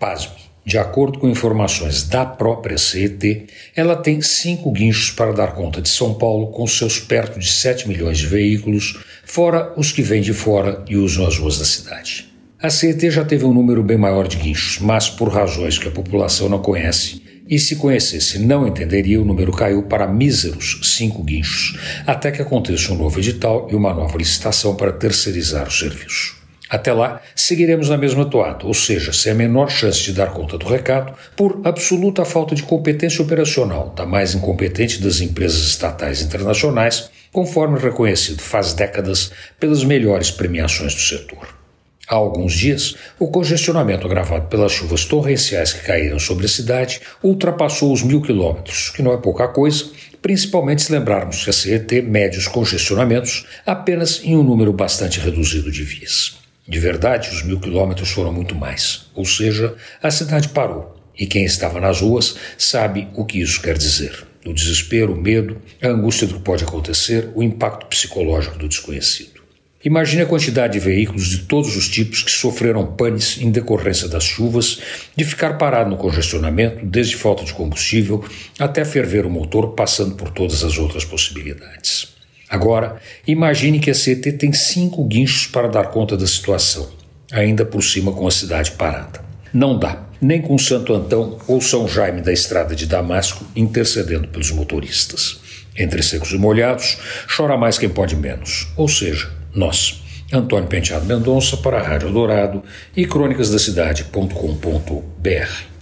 Pasme. De acordo com informações da própria CET, ela tem cinco guinchos para dar conta de São Paulo, com seus perto de 7 milhões de veículos, fora os que vêm de fora e usam as ruas da cidade. A CET já teve um número bem maior de guinchos, mas por razões que a população não conhece, e se conhecesse não entenderia, o número caiu para míseros cinco guinchos, até que aconteça um novo edital e uma nova licitação para terceirizar o serviço. Até lá, seguiremos na mesma toada, ou seja, sem a menor chance de dar conta do recado, por absoluta falta de competência operacional da mais incompetente das empresas estatais internacionais, conforme reconhecido faz décadas pelas melhores premiações do setor. Há alguns dias, o congestionamento agravado pelas chuvas torrenciais que caíram sobre a cidade ultrapassou os mil quilômetros, que não é pouca coisa, principalmente se lembrarmos que a CET mede os congestionamentos apenas em um número bastante reduzido de vias. De verdade, os mil quilômetros foram muito mais, ou seja, a cidade parou. E quem estava nas ruas sabe o que isso quer dizer: o desespero, o medo, a angústia do que pode acontecer, o impacto psicológico do desconhecido. Imagine a quantidade de veículos de todos os tipos que sofreram panes em decorrência das chuvas, de ficar parado no congestionamento, desde falta de combustível até ferver o motor, passando por todas as outras possibilidades. Agora, imagine que a CT tem cinco guinchos para dar conta da situação, ainda por cima com a cidade parada. Não dá, nem com Santo Antão ou São Jaime da estrada de Damasco intercedendo pelos motoristas. Entre secos e molhados, chora mais quem pode menos, ou seja, nós. Antônio Penteado Mendonça para a Rádio Dourado e crônicasdacidade.com.br.